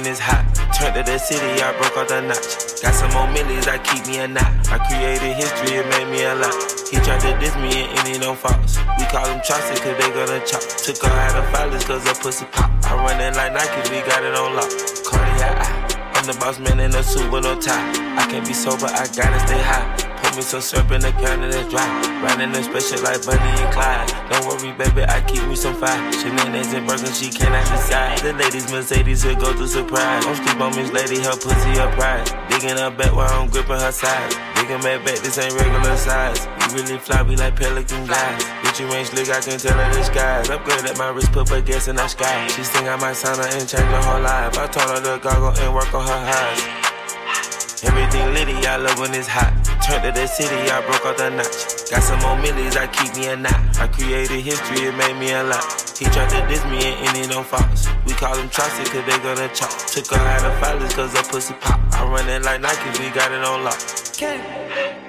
When it's hot. Turned to the city, I broke off the notch. Got some more millions, I keep me a knot. I created history, it made me a lot. He tried to diss me and any no false. We call them chopsticks cause they gonna chop. Took her out of filers cause her pussy pop. I run it like Nike, we got it on lock. Cardiac, I'm the boss man in a suit with no tie. I can't be sober, I gotta stay high. Put me some syrup in the can that's dry. Riding the special like Bonnie and Clyde. Don't worry, baby, I keep me some fire. Shenanigans and Birkin, she cannot decide. The ladies, Mercedes, will go to surprise. Don't sleep on this Lady, her pussy, her pride. Digging her back while I'm gripping her sides. Digging back back, this ain't regular size. You really fly, be like pelican guys. Bitch, you ain't slick, I can tell her the skies. Upgrade at my wrist, put her gas in the sky. She think I might sign her and change her whole life. I told her to goggle and work on her eyes. Everything litty, I love when it's hot. Turned to the city, I broke off the notch. Got some more millions, I keep me a knot. I created history, it made me a lot. He tried to diss me and any no false. We call them Chaucer cause they gonna chop. Took her out of filers cause her pussy pop. I run it like Nike, we got it on lock. Candy,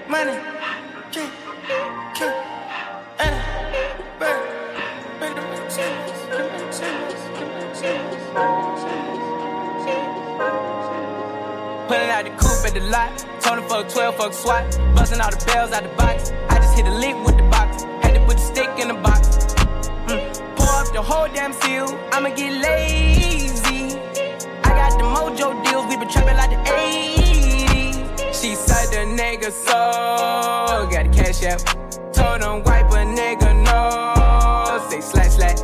money, bird. Bring the Pulling out the coupe at the lot. Told fuck 12, fuck SWAT. Busting all the bells out the box. I just hit a lick with the box. Had to put the stick in the box. Mm. Pour up the whole damn seal. I'ma get lazy. I got the mojo deals. We been trapping like the 80s. She said the nigga so. Got the cash out. Told him wipe a nigga no. Say slash slash.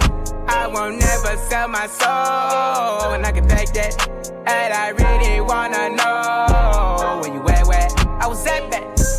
I won't never sell my soul. And I can back that. And I really wanna know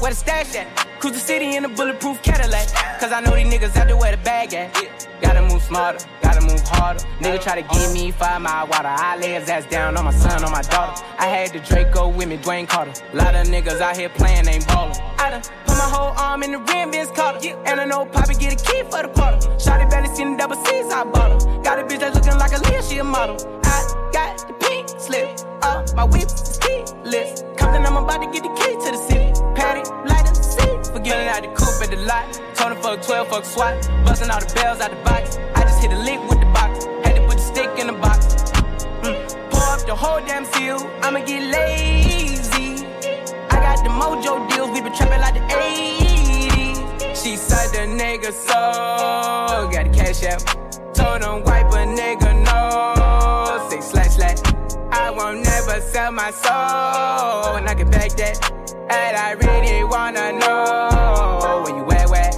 where the stash at. Cruise the city in a bulletproof Cadillac. Cause I know these niggas out there where the bag at. Gotta move smarter, gotta move harder. Nigga try to give me five mile water. I lay his ass down on my son, on my daughter. I had the Draco with me, Dwayne Carter. Lot of niggas out here playing, ain't ballin'. I done put my whole arm in the rim, Vince Carter. And I know Poppy get a key for the quarter. Shotty barely seen the double C's, I bought her. Got a bitch that's looking like a Leah, she a model. I got the pink slip up, my whip is keyless. Compton, I'm about to get the key to the city. Patty, light up the seat. Forgetting out the coupe at the lot. Him fuck 12, fuck SWAT. Busting all the bells out the box. I just hit a lick with the box. Had to put the stick in the box. Mm. Pour up the whole damn seal. I'ma get lazy. I got the mojo deals. We been trapping like the 80s. She said the nigga so. Got the cash out. Told him wipe a nigga I won't never sell my soul. And I can back that. And I really wanna know where you at, where?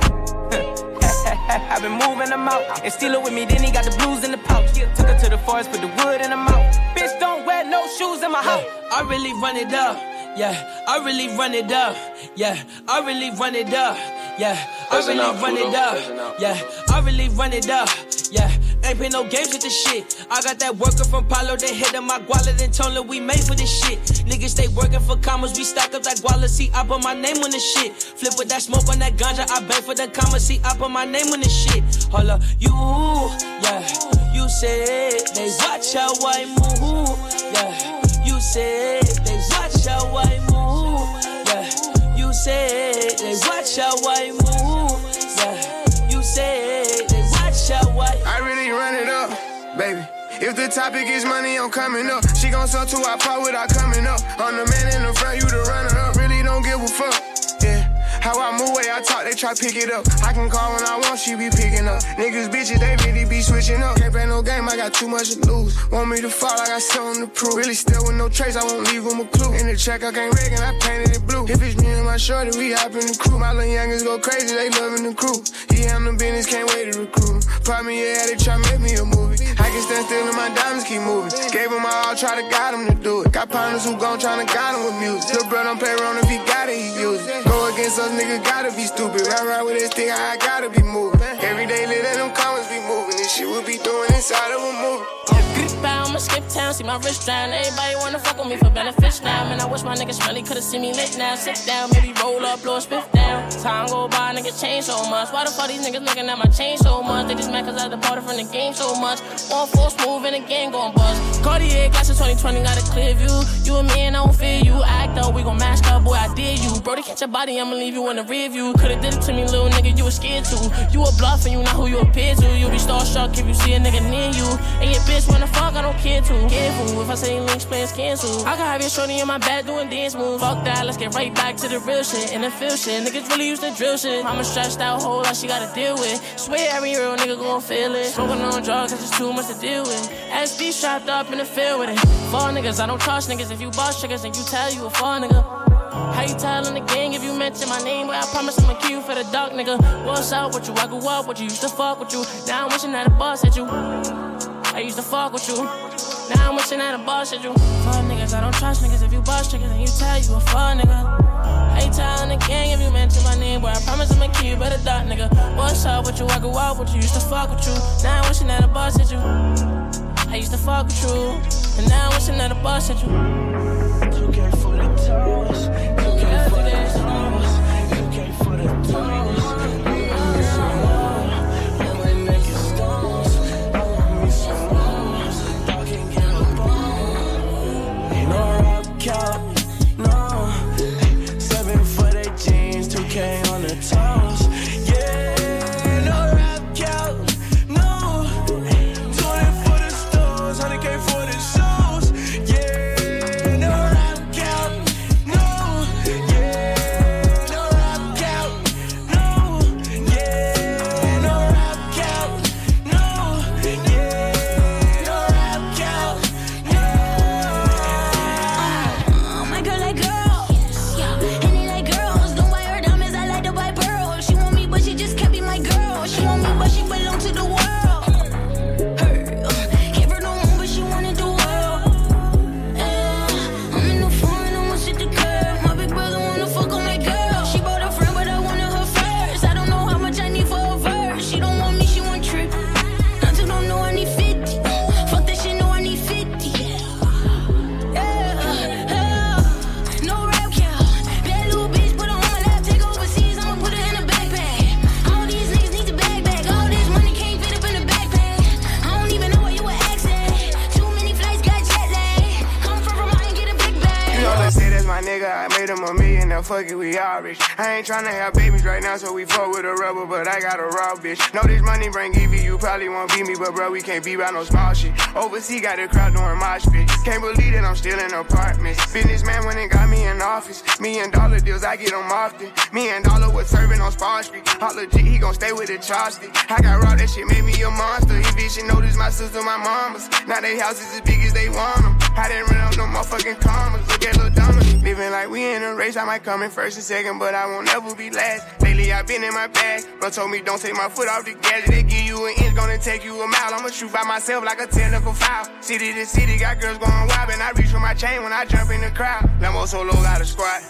I've been moving them out. And steal it with me, then he got the blues in the pouch. Took her to the forest, put the wood in the mouth. Bitch, don't wear no shoes in my house. I really run it up. Yeah, I really run it up. Yeah, I really run it up. Yeah, I really run it up. Yeah, I really run it up. Yeah, ain't play no games with this shit. I got that worker from Palo, they hit on my guala, then told her we made for this shit. Niggas stay working for commas, we stack up that guala, see, I put my name on this shit. Flip with that smoke on that ganja, I bang for the commas, see, I put my name on this shit. Hold up, you, yeah, you said they watch how I move, yeah, you said they watch how I move, yeah, you said they watch how I move, topic is money, I'm coming up. She gon' sell to our pot without coming up. I'm the man in the front, you the runner up. Really don't give a fuck. Yeah. How I move, way I talk, they try pick it up. I can call when I want, she be picking up. Niggas, bitches, they really be switching up. Can't play no game, I got too much to lose. Want me to fall, I got something to prove. Really still with no trace, I won't leave them a clue. In the check, I can't rig and I painted it blue. If it's me and my shorty, we hop in the crew. My little youngers go crazy, they loving the crew. He handle business, can't wait to recruit me, yeah, they try make me a movie. I can stand still and my diamonds keep moving. Gave him my all, try to guide him to do it. Got partners who gon' tryna guide him with music. Little bro don't pay around if he got it, he use it. Go against us, nigga, gotta be stupid. Ride around with this thing, I gotta be moving. Every day, let them comments be moving. This shit we be doing inside of a movie. I'ma skip town, see my wrist drown. Everybody wanna fuck with me for benefits now. Man, I wish my niggas really could've seen me lit now. Sit down, maybe roll up, blow a spiff down. Time go by, niggas change so much. Why the fuck these niggas looking at my chain so much? They just mad cause I departed from the game so much. On full smooth and the game gon' bust. Cartier glasses 2020 got a clear view. You and me and I don't fear you. Act up, we gon' mash up, boy, I did you. Brody, catch your body, I'ma leave you in the rear view. Could've did it to me, little nigga, you was scared to. You a bluff and you not who you appear to. You be starstruck if you see a nigga near you. And your bitch wanna fuck, I don't care to. Careful, if I say links, plans cancel. I can have your shorty in my back doing dance moves. Fuck that, let's get right back to the real shit. And the feel shit, niggas really used to drill shit. Mama stressed out, whole lot she gotta deal with. Swear every real nigga gon' feel it. Smoking on drugs, it's just too much to deal with. SD strapped up in the field with it. Fall niggas, I don't trust niggas. If you boss triggers and you tell you a fall nigga. How you telling the gang if you mention my name? But I promise I'ma kill you for the dark nigga. What's up with you? I grew up with you, used to fuck with you. Now I'm wishing that a boss at you. I used to fuck with you. Now I'm wishing that boss at you. Fuck niggas, I don't trust niggas. If you boss triggers and you tell you a fuck nigga. You telling the gang if you mention my name? But I promise I'ma kill you the dark nigga. What's up with you? I grew up with you, used to fuck with you. Now I'm wishing that boss at you. I used to fuck with you, and now I'm wishing that boss at you. Too careful to toss. Money bring Evie, you probably won't beat me, but bro, we can't be by no small shit. Overseas got the crowd doing mosh pit. Can't believe that I'm still in apartments. Businessman when it got me in office. Me and Dollar deals, I get them often. Me and Dollar was serving on Spawn Street. Hot legit, he gon' stay with the chopstick. I got raw, that shit made me a monster. Evie should know my sister, my mamas. Now they houses as big as they want. I didn't run up no motherfucking commas. Look at Lil Dominic. Living like we in a race, I might come in first and second, but I won't ever be last. Lately I've been in my bag. Bro told me don't take my foot off the gas. They give you an inch, gonna take you a mile. I'ma shoot by myself like a technical foul. City to city, got girls going wild, and I reach for my chain when I jump in the crowd. Lambo solo got a squad.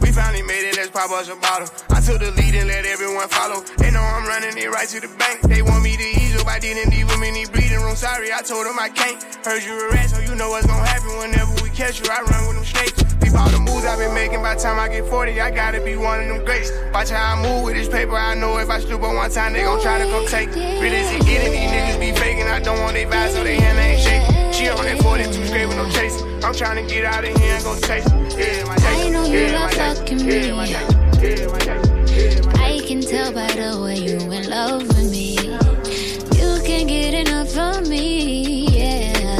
We finally made it, let's pop us a bottle. I took the lead and let everyone follow. They know I'm running it right to the bank. They want me to up, I didn't leave them in the breathing room. Sorry, I told them I can't. Heard you a rat, so you know what's gonna happen whenever we catch you. I run with them snakes. Peep all the moves I've been making by the time I get 40, I gotta be one of them greats. Watch how I move with this paper, I know if I stoop on one time, they gon' try to come take. Real as it getting, these niggas be faking. I don't want they vibes, so they hand ain't shaking. She on that 42 straight with no chasing. I'm trying to get out of here and go chase. Yeah, my I know you love fucking me. I can tell by the way you in love me, yeah.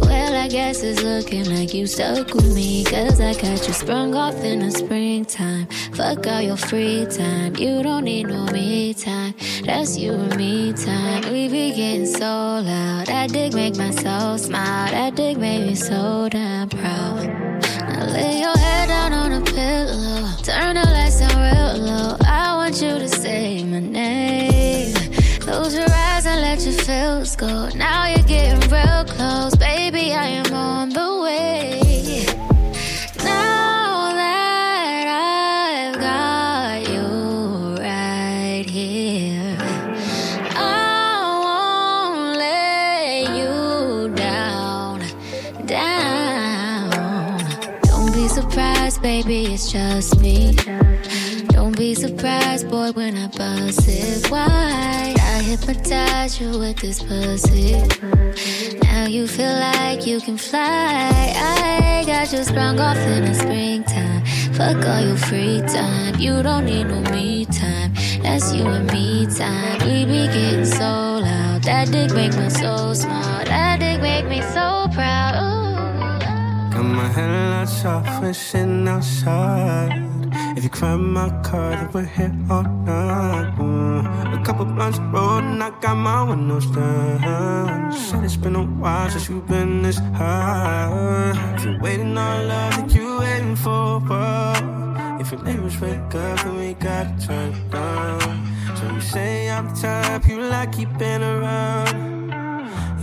Well, I guess it's looking like you stuck with me. Cause I got you sprung off in the springtime. Fuck all your free time. You don't need no me time. That's you and me time. We be getting so loud. That dick make my soul smile. That dick made me so damn proud. Now lay your head down on a pillow. Turn the lights down real low. I want you to say my name. Close your eyes feels go. Now you're getting real close. Baby, I am on the way. Now that I've got you right here, I won't let you down, down. Don't be surprised, baby, it's just me. Surprised, boy, when I bust it wide. I hypnotize you with this pussy. Now you feel like you can fly. I got you sprung off in the springtime. Fuck all your free time. You don't need no me time. That's you and me time. We be getting so loud. That dick make me so smart. That dick make me so proud. Ooh. Got my headlights off sitting outside. If you climb my car, then we're here all night. Mm. A couple blunts rolled and I got my windows down. Said it's been a while since you've been this high. If you're waiting on love, then you waiting for what? If your neighbors wake up, then we gotta turn it down. So you say I'm the type you like keeping around.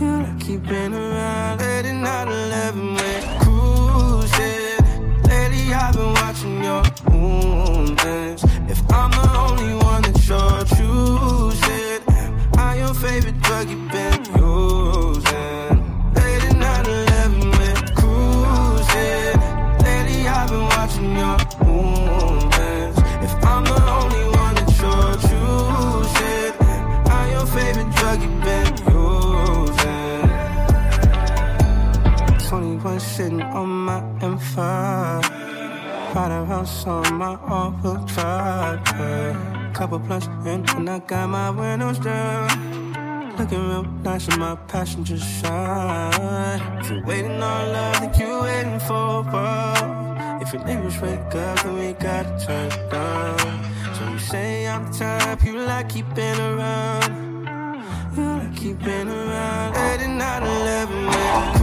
You like keeping around. Late night 11, we're cruising. Lately I've been your movements. If I'm the only one that you're choosing, am I your favorite drug you've been using? My passenger side. If you're waiting on love, then you waiting for what? If your neighbors wake up, then we gotta turn it down. So you say I'm the type you like keeping around. You like keeping around. Late night, 11, we're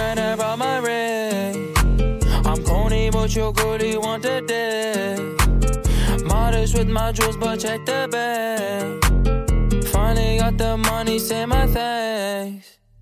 the I brought my ring. I'm corny, but your girlie want the dick. Modest with my jewels, but check the bag. Finally got the money, say my thanks.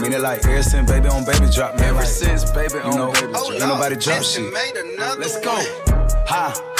Mean, it like ever since baby on baby drop, man. Ever like, since baby you on know, baby ain't nobody drop shit. Let's go. Ha.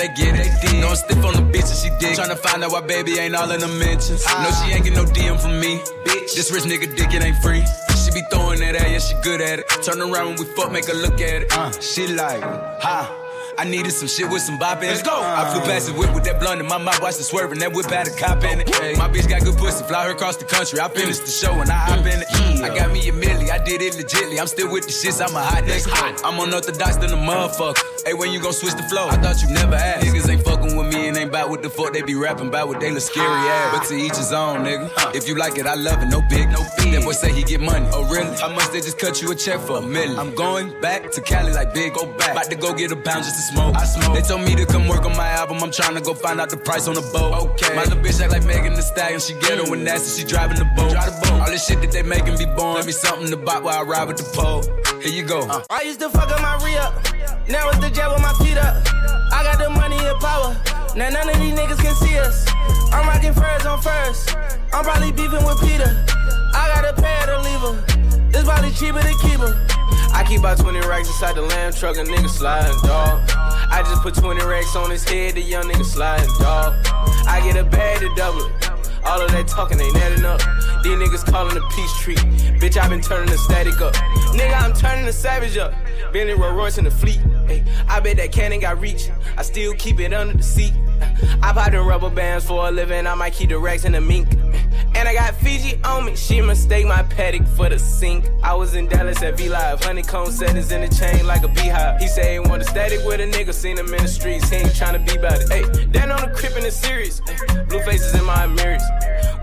they get it. They No, I'm stiff on the bitch and she dig. Tryna find out why baby ain't all in the mentions. No, she ain't get no DM from me. Bitch, this rich nigga dick, it ain't free. She be throwing that at, yeah, she good at it. Turn around when we fuck, make her look at it. Uh, she like, ha. I needed some shit with some bop in it. Let's go. I flew past the whip with that blunt in my mouth, watched it swerving. That whip had a cop in it. My bitch got good pussy, fly her across the country. I finished the show and I hop in it. I got me a milli, I did it legitly. I'm still with the shits, I'm a hot nigga. I'm unorthodox than a motherfucker. Hey, when you gon' switch the flow? I thought you never asked. Niggas ain't with me and ain't bout what the fuck they be rapping about what they look scary ass. But to each his own, nigga. If you like it, I love it, no big, no fee. That boy say he get money. Oh, really? How much they just cut you a check for? A million. I'm going back to Cali like big, go back. About to go get a pound just to smoke. I smoke. They told me to come work on my album. I'm trying to go find out the price on the boat. Okay. My little bitch act like Megan Thee Stallion. She ghetto and nasty. She driving the boat. Drive the boat. All this shit that they making be born. Let me something to buy while I ride with the pole. Here you go. Uh. I used to fuck up my re up. Now it's the jet with my feet up. I got the money and power. Now none of these niggas can see us. I'm rocking furs on first. I'm probably beefing with Peter. I got a pair to leave her. It's probably cheaper to keep her. I keep about 20 racks inside the lamb truck, a nigga sliding, dog. I just put 20 racks on his head, the young nigga sliding, dog. I get a bag to double it. All of that talking ain't adding up. These niggas calling a peace treat. Bitch, I been turning the static up. Nigga, I'm turning the savage up. Bentley Rolls Royce in the fleet. Hey, I bet that cannon got reach. I still keep it under the seat. I pop in rubber bands for a living. I might keep the racks in the mink. And I got Fiji on me. She mistake my paddock for the sink. I was in Dallas at V Live. Honeycomb settings in the chain like a beehive. He say he want a static with a nigga. Seen him in the streets. He ain't tryna be about it. Hey, then on the crib in the series. Blue faces in my mirrors.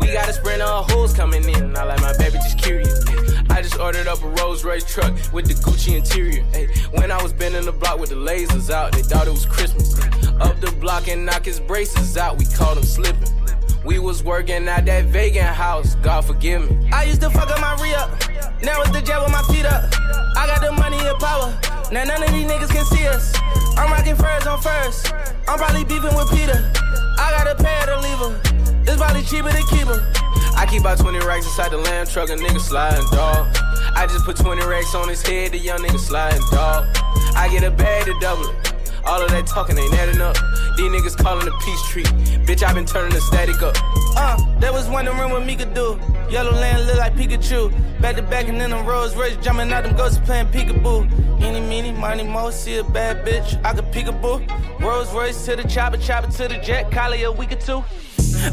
We got a sprint of hoes coming in. I like my baby just curious. I just ordered up a Rolls Royce truck with the Gucci interior. Ay, when I was bending the block with the lasers out, they thought it was Christmas. Up the block and knock his braces out, we caught him slipping. We was working at that vegan house, God forgive me. I used to fuck up my re up. Now it's the jet with my feet up. I got the money and power. Now none of these niggas can see us. I'm rocking furs on first. I'm probably beefing with Peter. I got a pair to leave her. It's probably cheaper to keep her. I keep about 20 racks inside the lamb truck, a nigga sliding, dog. I just put 20 racks on his head, the young nigga sliding, dog. I get a bag to double it. All of that talking ain't adding up. These niggas calling a peace treat. Bitch, I been turning the static up. Uh, that was wondering what me could do. Yellow land look like Pikachu. Back to back and then them Rolls Royce jumping out them ghosts playing peekaboo. Eeny, meeny, money, mo, see a bad bitch. I could peekaboo. Rolls Royce to the chopper, chopper to the jet. Collie a week or two.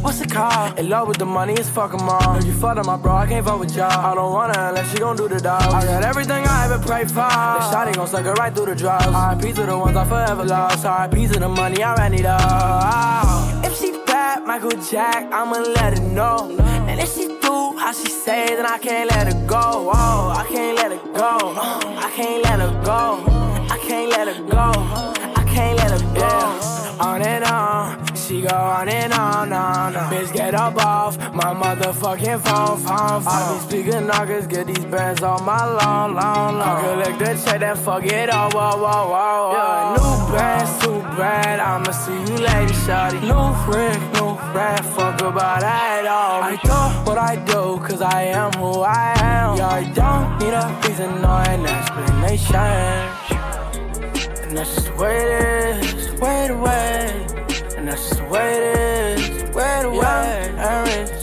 What's it called? In love with the money, it's fuck 'em all. You fuck up my bro, I can't fuck with y'all. I don't wanna unless she gon' do the dog. I got everything I ever prayed for. The shotty gon' suck it right through the drugs. RIP to the ones I forever lost. RIP to the money I ran it up. If she bad, Michael Jack, I'ma let her know. And if she do how she say, then I can't let her go. Oh, I can't let her go. I can't let her go. I can't let her go. I can't let her go. On and on, she go on and on, on, on. Bitch, get up off my motherfucking phone, phone, phone. I be speaking knockers, get these bands on my long, long, long. I collect the check, then fuck it all, whoa, whoa, whoa, whoa. New bands, too bad. I'ma see you later, shawty. New friend, new friend, fuck about that all. I do what I do, cause I am who I am. Yeah, I don't need a reason or an explanation. And that's just the way it is, the way the way. That's just the way it is, way the way. And rich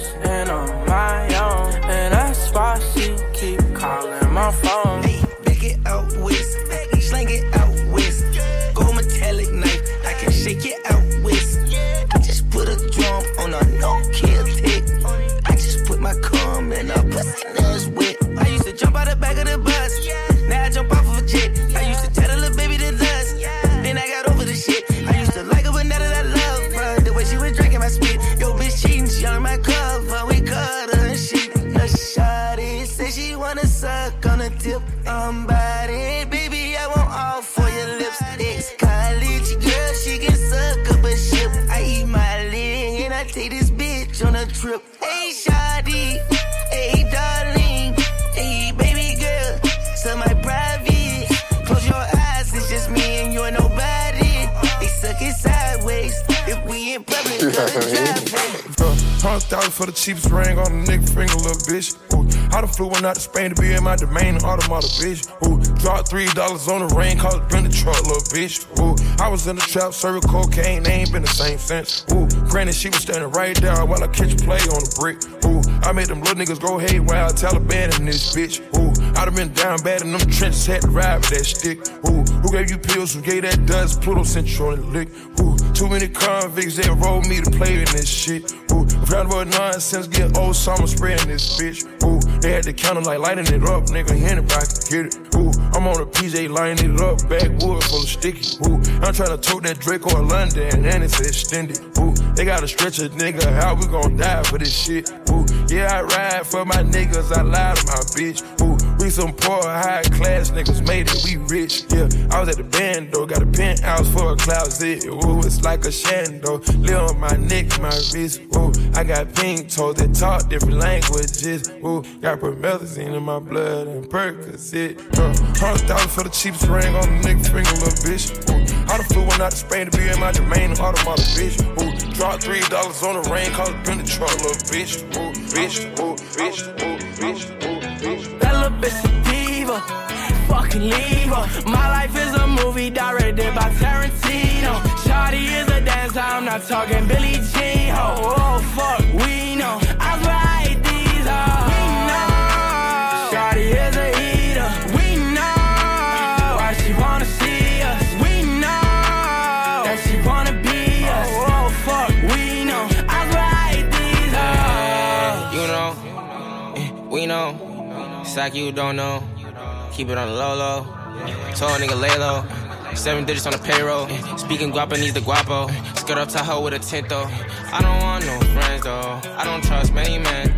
Hundred thousand for the cheapest ring on a nigga finger, little bitch. Ooh, I done flew one out to Spain to be in my domain, automata, bitch. Ooh, dropped three dollars on the rain, called it bring the truck, little bitch. Ooh, I was in the trap, serving cocaine, they ain't been the same since. Ooh, granted, she was standing right there while I catch a play on the brick. Ooh, I made them little niggas go haywire, Taliban in this bitch. Ooh, I done been down bad in them trenches, had to ride with that stick. Ooh, who gave you pills? Who gave that dust? Pluto on the lick. Ooh, too many convicts that rolled me to play in this shit. Ooh, round about nonsense, get old summer spraying this bitch. Ooh, they had the counter like lighting it up, nigga. Anybody can get it. Ooh, I'm on a PJ lining it up, backwood full of sticky. Ooh, I'm trying to tote that Drake or London, and it's extended. Ooh, they stretch a nigga, how we gon' die for this shit? Ooh, yeah, I ride for my niggas, I lie to my bitch. Ooh, we some poor, high class niggas made it, we rich. Yeah, I was at the band though, got a penthouse for a closet. Ooh, it's like a shando. Live on my neck, my wrist. Ooh, I got pink toes that talk different languages. Ooh, got promethazine in my blood and Percocet. Uh, Hundred thousand for the cheapest ring on the nigga finger, little bitch. Ooh, I done flew one out to Spain to be in my domain, automata, bitch. Ooh, dropped three dollars on the rain, cause it been the truck, little bitch. Ooh, bitch, ooh, bitch, ooh, bitch, ooh, bitch. That little bitch a. Fucking leave her. My life is a movie directed by Tarantino. Shawty is a dancer, I'm not talking Billie Jean. Oh, oh fuck, we know. I like you don't know. Keep it on the low low. Told nigga lay low. Seven digits on the payroll. Speaking guapa needs the guapo. Skirt up Tahoe with a tint though. I don't want no friends though. I don't trust many men.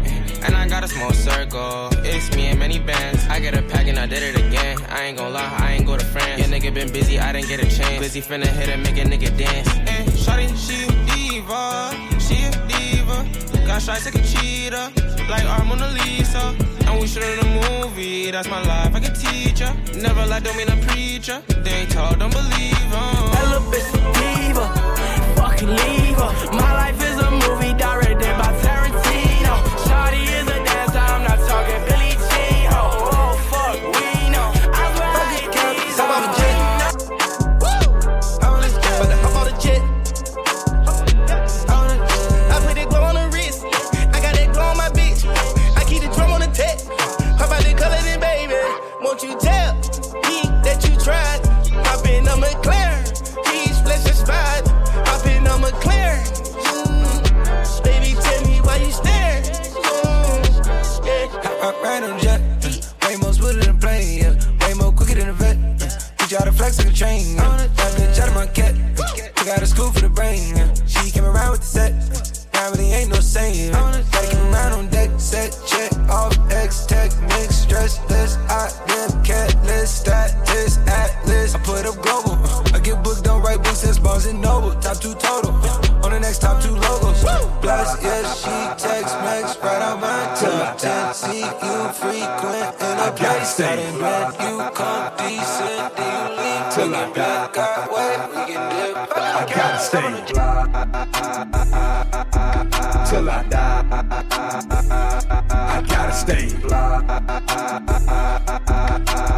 And I got a small circle. It's me and many bands. I get a pack and I did it again. I ain't gon' lie, I ain't go to France. Your nigga been busy, I didn't get a chance. Busy finna hit and make a nigga dance. Hey, shawty, she a diva. She a diva. Got shots like a cheetah. Like our Mona Lisa. We shooting a movie. That's my life, I can teach ya. Never lie, don't mean I'm preacher. They ain't tall, don't believe 'em. That little bitch diva. Fucking leave her. My life is a movie directed by Tarantino. My top 10. See you frequent in a place that ain't bad. You come decent, then you leave till I back. I wait, we can dip. I gotta stay. Till I die. I gotta stay.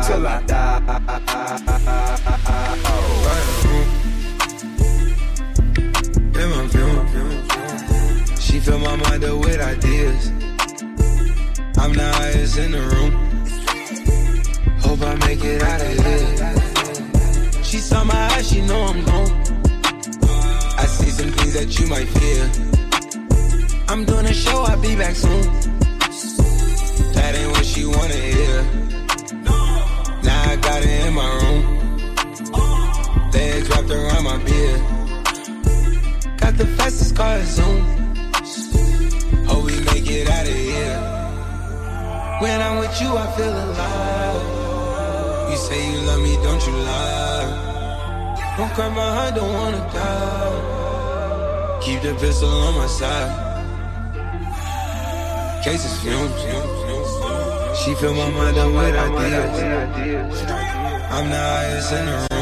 Till I die. In my view. She fill my mind up with ideas. I'm the highest in the room. Hope I make it out of here. She saw my eyes, she know I'm gone. I see some things that you might fear. I'm doing a show, I'll be back soon. That ain't what she wanna hear. Now I got it in my room. Legs wrapped around my beard. Got the fastest car Zoom. Hope we make it out of here. When I'm with you, I feel alive. You say you love me, don't you lie? Don't cry my heart, don't wanna die. Keep the pistol on my side. Cases fumes. She fill my mind up with ideas. I'm the highest in the room.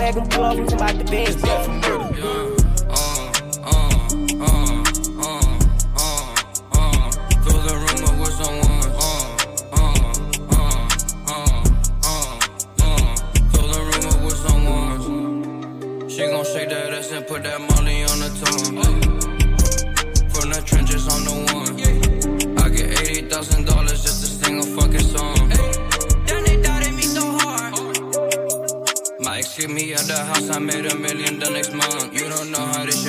wagon glove, we about to beds back from murder. Yeah. She gon' shake that ass and put that molly on the tongue. I made a million the next month. You don't know how this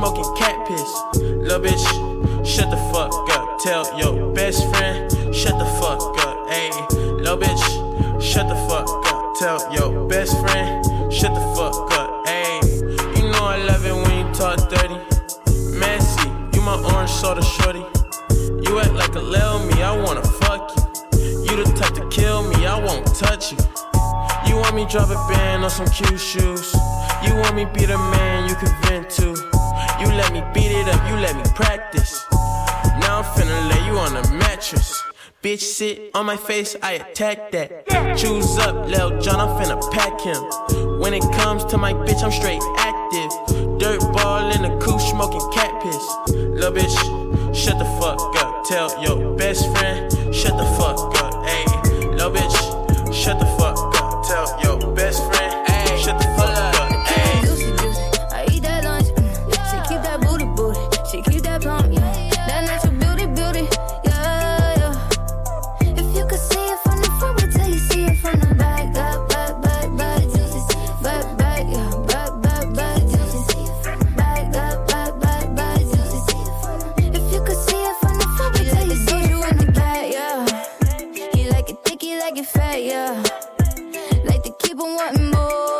smoking cat piss. Little bitch, shut the fuck up. Tell your best friend, shut the fuck up. Ayy, little bitch, shut the fuck up. Tell your best friend, shut the fuck up. Ayy, you know I love it when you talk dirty. Messy, you my orange soda shorty. You act like a lil me, I wanna fuck you. You the type to kill me, I won't touch you. You want me drop a band on some cute shoes. You want me be the man you can vent to. You let me beat it up, you let me practice. Now I'm finna lay you on a mattress. Bitch, sit on my face, I attack that. Choose up, Lil John, I'm finna pack him. When it comes to my bitch, I'm straight active. Dirt ball in the coupe, smoking cat piss. Lil bitch, shut the fuck up. Tell your best friend, shut the fuck up. Ayy, lil bitch, shut the fuck up. Tell your best friend. like it fair, yeah. Like to keep on wanting more.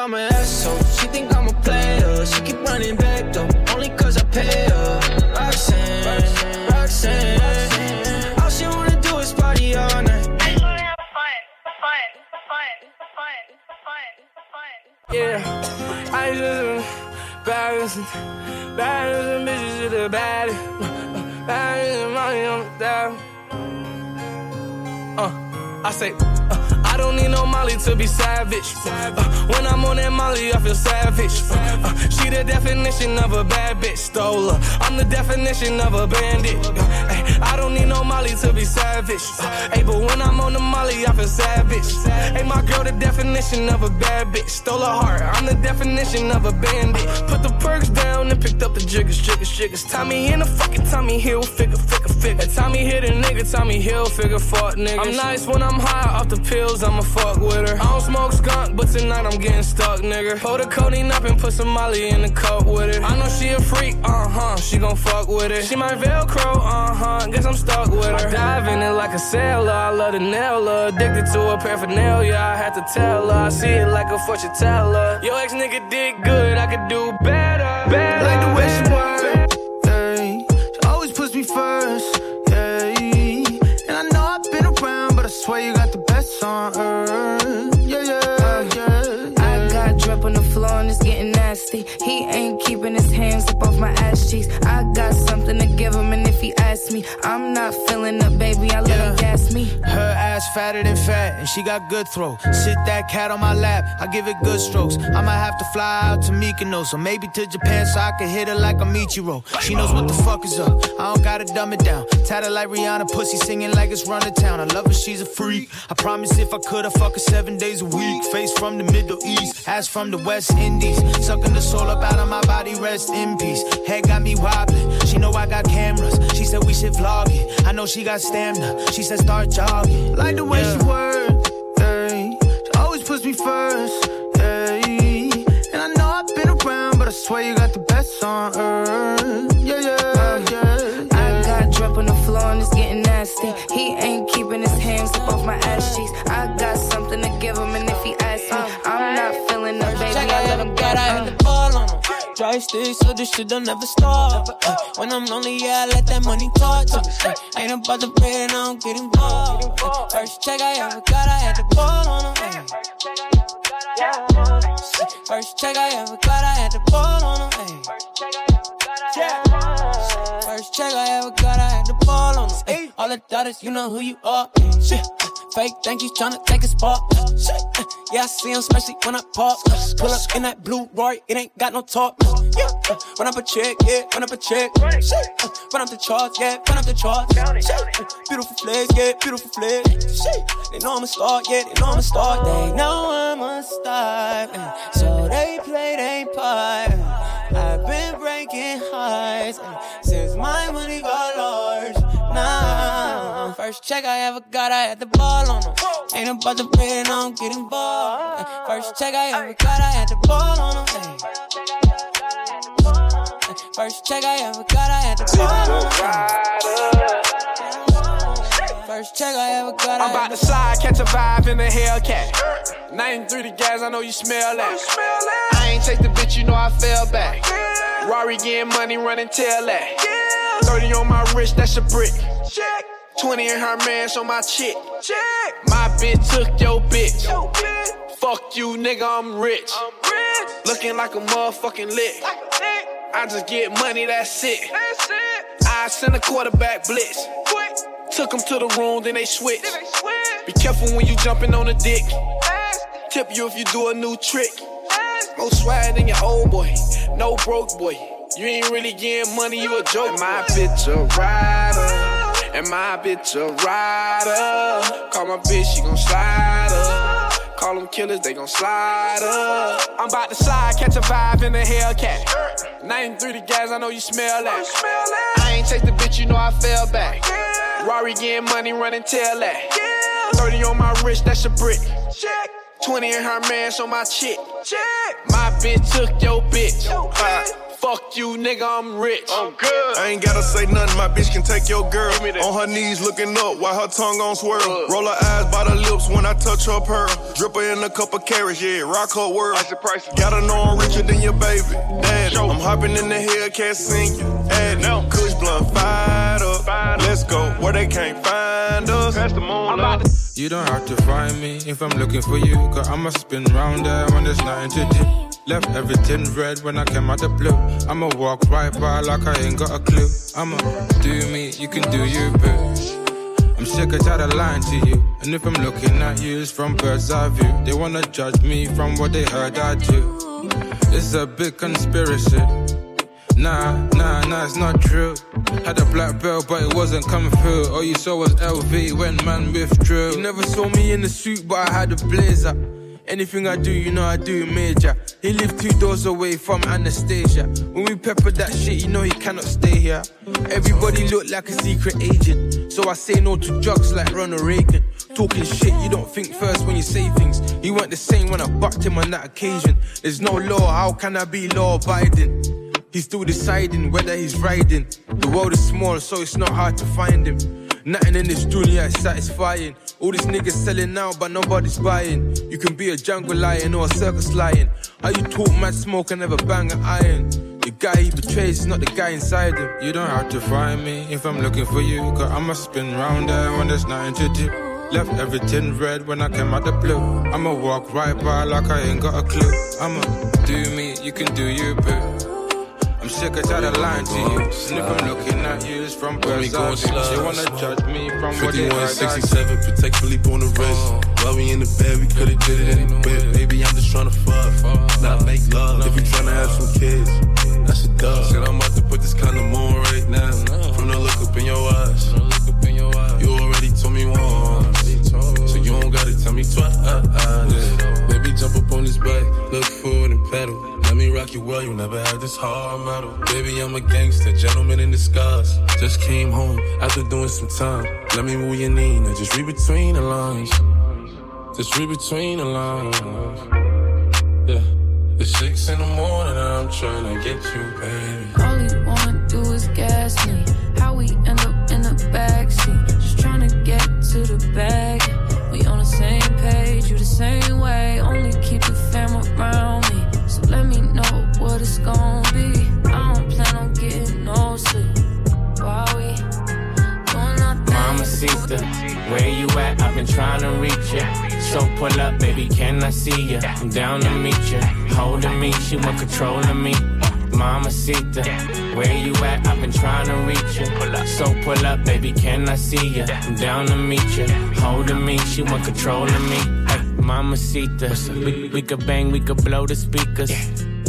I'm an asshole. She think I'm a player. She keep running back though, only cause I pay her. Roxanne, Roxanne. All she wanna do is party all night. Yeah, I just baddest, baddest and bitches to the baddest and money on the dial. Uh, I say, uh, I don't need no Molly to be savage. Uh, when I'm on that Molly, I feel savage. Uh, uh, she the definition of a bad bitch, stole her. I'm the definition of a bandit. Uh, ay, I don't need no Molly to be savage. Uh, hey, but when I'm on the Molly, I feel savage. Hey, my girl, the definition of a bad bitch, stole her heart. I'm the definition of a bandit. Put the perks down jiggers, jiggers, jiggers. Tommy in the fucking Tommy Hilfiger, figure, figure. Tommy hit a nigga, Tommy Hilfiger, fuck niggas. I'm nice when I'm high off the pills, I'ma fuck with her. I don't smoke skunk, but tonight I'm getting stuck, nigga. Pull the codeine up and put some Molly in the cup with it. I know she a freak, uh huh. She gon' fuck with it. She my Velcro, uh huh. Guess I'm stuck with her. I dive in it like a sailor. I love the nail her. Addicted to her paraphernalia. I had to tell her. I see it like a fortune teller. Yo, ex nigga did good. I could do better. Better. Like swear you got the best on earth, yeah, yeah, uh, yeah. I got drip on the floor and it's getting nasty. He ain't keeping his hands up off my ass cheeks. I got something to give him, and asks me, I'm not feeling up, baby. I let him gas me. Her ass fatter than fat, and she got good throw. Sit that cat on my lap, I give it good strokes. I might have to fly out to Mykonos, or maybe to Japan so I can hit her like a Michiro. She knows what the fuck is up. I don't gotta dumb it down. Tatted like Rihanna, pussy singing like it's run to town. I love her, she's a freak. I promise if I could, I fuck her seven days a week. Face from the Middle East, ass from the West Indies. Sucking the soul up out of my body, rest in peace. Head got me wobbling. She know I got cameras. She said we should vlog it. I know she got stamina. She said start jogging. Like the way she work, stick, so this shit don't never stop. Ay, uh. uh, when I'm lonely, yeah, I let that money talk to me. Ay, uh, ain't about the bread, I don't get involved. Ay, first check I ever got, I had the ball on him. First check I ever got, I had the ball on him. First check I ever got, I had the ball on. Ay, all the daughters, you know who you are. Shit. Fake think he's tryna take a spot. Yeah, I see him, especially when I pop. Pull up in that blue Roy, it ain't got no. Yeah. Run up a check, yeah, run up a check. Run up the charts, yeah, run up the charts. Beautiful flex, yeah, beautiful. Shit. They know I'm a star, yeah, they know I'm a star. They know I'm a star, so they play they part. I've been breaking hearts since my money got large. First check I ever got, I had the ball on them. Ain't about the bread, I don't get involved. Eh, First check I ever got, I had the ball on them. First check I ever got, I had the ball on them. First check I ever got, I I'm about to slide, catch a vibe in the Hellcat. 93 the gas, I know you smell that. I ain't take the bitch, you know I fell back. Rari getting money, running tail that. 30 on my wrist, that's a brick. 20 in her man's on my chick. My bitch took your bitch. Fuck you, nigga, I'm rich. Looking like a motherfucking lick. I just get money, that's it. I send a quarterback blitz. Quick. Took them to the room, then they switch. Be careful when you jumping on a dick. Tip you if you do a new trick. More swag than your old boy. No broke boy. You ain't really getting money, you a joke. My bitch a rider. And my bitch a rider. Call my bitch, she gon' slide up. Call them killers, they gon' slide up. I'm about to slide, catch a vibe in the Hellcat. 93 the gas, I know you smell that. I ain't chase the bitch, you know I fell back. Rory getting money, running tail that. 30 on my wrist, that's a brick. 20 in her man, so my chick. My bitch took your bitch. Uh, Fuck you, nigga, I'm rich. I'm good. I ain't gotta say nothing, my bitch can take your girl. On her knees looking up while her tongue on swirl. Roll her eyes by the lips when I touch her pearl. Drip her in a cup of carats, yeah, rock her world. Gotta know I'm richer than your baby. Daddy, I'm hopping in the Hellcat, sing you. Add now. Kush blunt, fired up. Let's go where they can't find us. Pass the moon up. You don't have to find me if I'm looking for you. Cause I'ma spin round there when there's nothing to do. Left everything red when I came out the blue. I'ma walk right by like I ain't got a clue. I'ma do me, you can do you, boo. I'm sick of tired of lying to you. And if I'm looking at you, it's from bird's eye view. They wanna judge me from what they heard I do. It's a big conspiracy. Nah, nah, nah, it's not true. Had a black belt, but it wasn't coming through. All you saw was LV when man withdrew. You never saw me in the suit, but I had a blazer. Anything I do, you know I do major. He lived two doors away from Anastasia. When we pepper that shit, you know he cannot stay here. Everybody look like a secret agent. So I say no to drugs like Ronald Reagan. Talking shit, you don't think first when you say things. He weren't the same when I bucked him on that occasion. There's no law, how can I be law abiding? He's still deciding whether he's riding. The world is small, so it's not hard to find him. Nothing in this dunya is satisfying. All these niggas selling out, but nobody's buying. You can be a jungle lion or a circus lion. How you talk mad smoke and never bang an iron? The guy he betrays is not the guy inside him. You don't have to find me if I'm looking for you. Cause I'ma spin round there when there's nothing to do. Left everything red when I came out the blue. I'ma walk right by like I ain't got a clue. I'ma do me, you can do you, boo. I'm sick of tired of lying to you. And if I'm looking at you, it's from bird's eye view. They wanna judge me from what they heard. 5167, Patek Philippe on the wrist. While we in the bed, we could've did it in the bed. Baby, I'm just tryna fuck, not make love. If you tryna have some kids, that's a dub. Said I'm about to put this kind of moon right now. From the look up in your eyes. You already told me once. So you don't gotta tell me twice. Baby, jump up on this bike, look forward and pedal. Let me rock you well, you never had this hard metal. Baby, I'm a gangster, gentleman in disguise. Just came home after doing some time. Let me move your knee, now just read between the lines. Just read between the lines. Yeah. It's six in the morning and I'm trying to get you, baby. All he wanna do is gas me. How we end up in the backseat. Just trying to get to the bag. We on the same page, you the same way. Only keep the fam around what it's gonna be. I don't plan on getting no sleep. While we doing our thing. Mamacita, where you at? I've been trying to reach you. So pull up, baby, can I see you? I'm down to meet you. Holding me, she want control of me. Mama Mamacita, where you at? I've been trying to reach you. So pull up, baby, can I see you? I'm down to meet you. Holding me, she want control of me. Hey, Mamacita, we, we could bang, we could blow the speakers.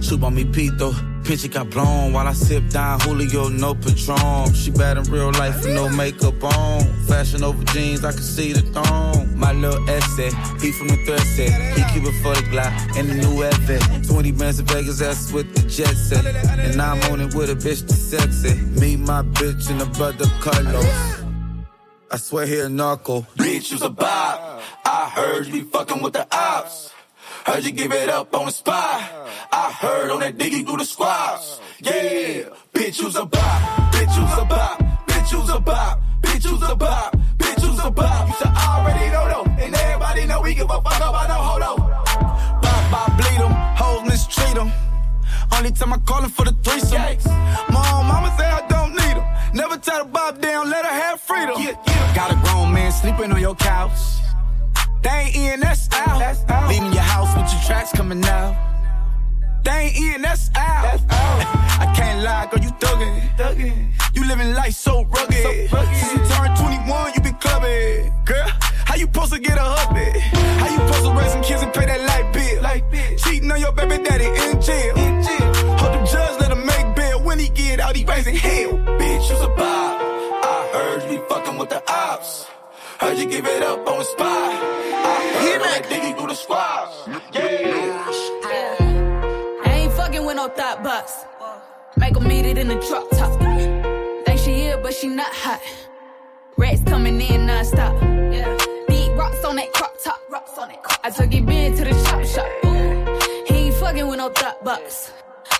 Chupa mi pito. Picture got blown while I sip Don Julio, no Patron. She bad in real life with no makeup on. Fashion over jeans, I can see the thong. My little essay, he from the thread set. He keep it for the Glock and the new Evan. 20 bands in Vegas, that's with the jet set. And I'm on it with a bitch that's sexy. Me, my bitch, and the brother Carlos. I swear he a narco. Bitch, you's a bop. I heard you be fucking with the ops. Heard you give it up on the spot. I heard on that diggy through the squats. Yeah, bitch, you's a bop. Bitch, you's a bop. Bitch, you's a bop. Bitch, you's a bop. Bitch, you's a bop. You should already know though. And everybody know we give a fuck about no hold up. Bop, bop, bleed them. Hoes mistreat them. Only time I call him for the threesome. Yikes. Mom, mama say I don't need him. Never tell the bop down, let her have freedom. Yeah, yeah. Got a grown man sleeping on your couch. They ain't in, that's out. That's out. Leaving your house with your tracks coming out. They ain't in, that's out. That's out. I can't lie, girl, you thuggin'. thuggin'. You living life so rugged. so rugged. Since you turned 21, you been clubbing. Girl, how you supposed to get a hubby? How you supposed to raise some kids and pay that light bill? Light bill. Cheating on your baby daddy in jail. In jail. Hope the judge let him make bail. When he get out, he raising hell. Bitch, you's a bop. I heard you be fucking with the ops. Heard you give it up on the spot. I heard all that diggy through the squads. Yeah. I ain't fucking with no thought box. Make 'em meet it in the drop top. Think she here, but she not hot. Rats coming in non-stop. Yeah. Big rocks on that crop top. Rocks on that crop. I took it been to the shop shop. He ain't fucking with no thought box.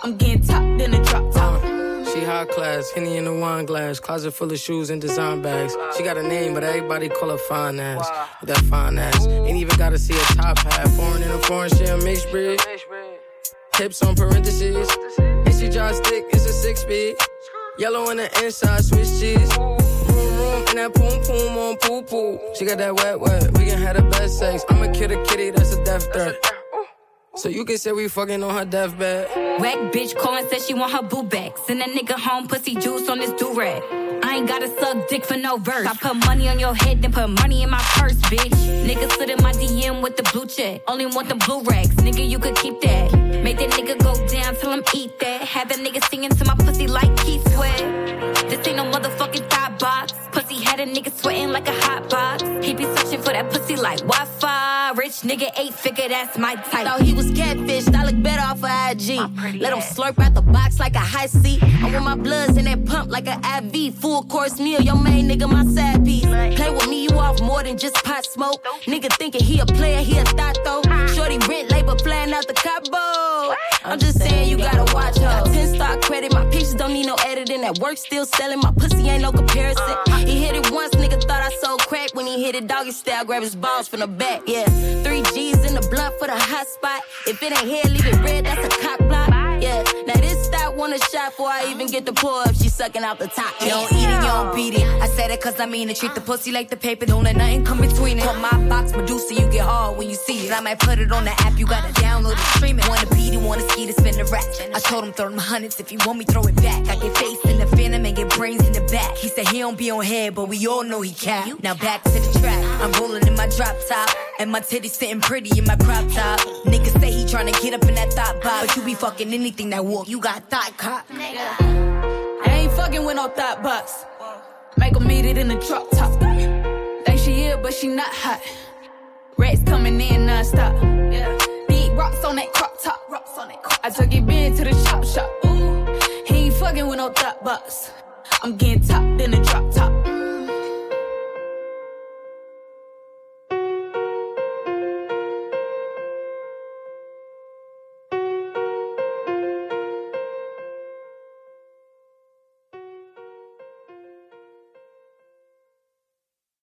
I'm getting top in the drop top. She high class, Henny in the wine glass, closet full of shoes and design bags. She got a name, but everybody call her fine ass. With that fine ass, ain't even gotta see a top hat. Foreign in a foreign, she a mixed breed. Hips on parentheses, and she drive stick, it's a six speed. Yellow on the inside, Swiss cheese. Room, room, and that poom poom on poo poo. She got that wet wet, we can have the best sex. I'm a kid, a kitty, that's a death threat. So you can say we fucking on her deathbed. Whack bitch calling said she want her boo back. Send that nigga home, pussy juice on this do rag. I ain't gotta suck dick for no verse. I put money on your head, then put money in my purse, bitch. Nigga slid in my DM with the blue check. Only want the blue racks, nigga, you could keep that. Make that nigga go down, tell him eat that. Have that nigga singing to my pussy like Keith Sweat. This ain't no motherfucking thought box. Pussy had a nigga sweating like a hot box. He be searching for that pussy like Wi-Fi. Rich nigga, eight figure, that's my type. Thought he was catfished, I look better off of IG. Let him slurp out the box like a high seat. I want my bloods in that pump like an IV. Full course meal, your main nigga, my side piece. Play with me, you off more than just pot smoke. Nigga thinking he a player, he a thought though. Shorty rent labor flying out the Cabo. I'm just saying you gotta watch her. 10 star credit, my pictures don't need no editing. That work still selling, my pussy ain't no comparison. Uh-huh. He hit it once, nigga thought I sold crack. When he hit it doggy style, grab his balls from the back. Yeah, three G's in the blunt for the hot spot. If it ain't here, leave it red, that's a cock block. Yeah, now this stop want a shot before I even get the pull up, She sucking out the top. You don't eat it, you don't beat it. I said it cause I mean it. Treat the pussy like the paper, don't let nothing come between it. Put my box Medusa, you get hard when you see it. I might put it on the app, you gotta download it, stream it. Wanna beat it, wanna ski to spin the rack. I told him throw them hundreds, if you want me, throw it back. I get face in the phantom and get brains in the back. He said he don't be on head, but we all know he cap. Now back to the track. I'm rolling in my drop top, and my titties sitting pretty in my crop top. Niggas say he tryna get up in that thought box, but you be fucking anything that walk. You got thought cop. Nigga. I ain't fucking with no thought box. Make 'em meet it in the drop top. Think she here, but she not hot. Rats coming in non-stop. Yeah. Big rocks on that crop top. Rocks on that crop I took it been to the shop shop. Ooh. He ain't fucking with no thought box. I'm getting top in the